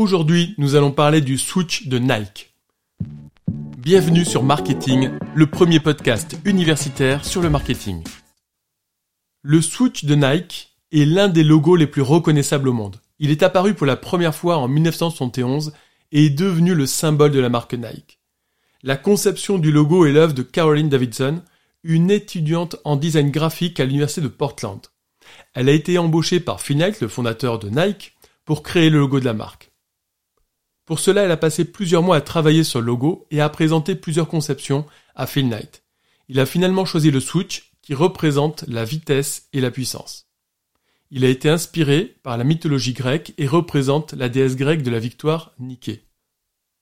Aujourd'hui, nous allons parler du switch de Nike. Bienvenue sur Marketing, le premier podcast universitaire sur le marketing. Le switch de Nike est l'un des logos les plus reconnaissables au monde. Il est apparu pour la première fois en 1971 et est devenu le symbole de la marque Nike. La conception du logo est l'œuvre de Caroline Davidson, une étudiante en design graphique à l'université de Portland. Elle a été embauchée par Phil Knight, le fondateur de Nike, pour créer le logo de la marque. Pour cela, elle a passé plusieurs mois à travailler sur le logo et a présenté plusieurs conceptions à Phil Knight. Il a finalement choisi le switch qui représente la vitesse et la puissance. Il a été inspiré par la mythologie grecque et représente la déesse grecque de la victoire Nike.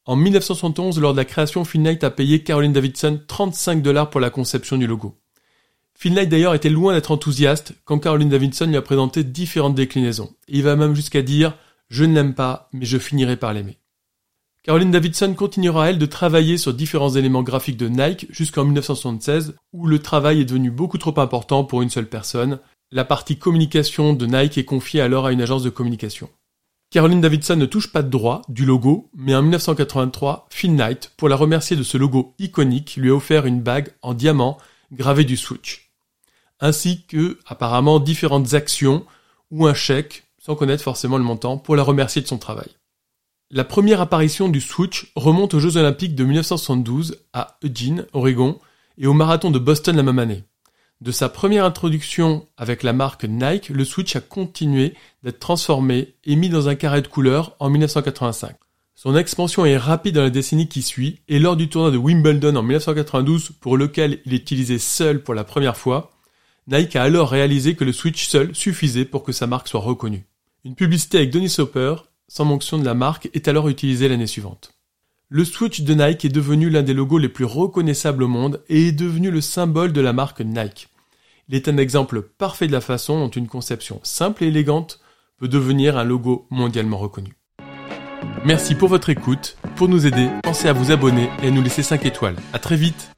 En 1971, lors de la création, Phil Knight a payé Caroline Davidson 35 dollars pour la conception du logo. Phil Knight d'ailleurs était loin d'être enthousiaste quand Caroline Davidson lui a présenté différentes déclinaisons. il va même jusqu'à dire Je ne l'aime pas, mais je finirai par l'aimer. Caroline Davidson continuera elle de travailler sur différents éléments graphiques de Nike jusqu'en 1976 où le travail est devenu beaucoup trop important pour une seule personne. La partie communication de Nike est confiée alors à une agence de communication. Caroline Davidson ne touche pas de droit du logo, mais en 1983, Phil Knight, pour la remercier de ce logo iconique, lui a offert une bague en diamant gravée du switch. Ainsi que, apparemment, différentes actions ou un chèque, sans connaître forcément le montant, pour la remercier de son travail. La première apparition du switch remonte aux Jeux Olympiques de 1972 à Eugene, Oregon, et au marathon de Boston la même année. De sa première introduction avec la marque Nike, le Switch a continué d'être transformé et mis dans un carré de couleurs en 1985. Son expansion est rapide dans la décennie qui suit et lors du tournoi de Wimbledon en 1992 pour lequel il est utilisé seul pour la première fois, Nike a alors réalisé que le Switch seul suffisait pour que sa marque soit reconnue. Une publicité avec Donny Soper, sans mention de la marque, est alors utilisée l'année suivante. Le Switch de Nike est devenu l'un des logos les plus reconnaissables au monde et est devenu le symbole de la marque Nike. Il est un exemple parfait de la façon dont une conception simple et élégante peut devenir un logo mondialement reconnu. Merci pour votre écoute. Pour nous aider, pensez à vous abonner et à nous laisser 5 étoiles. À très vite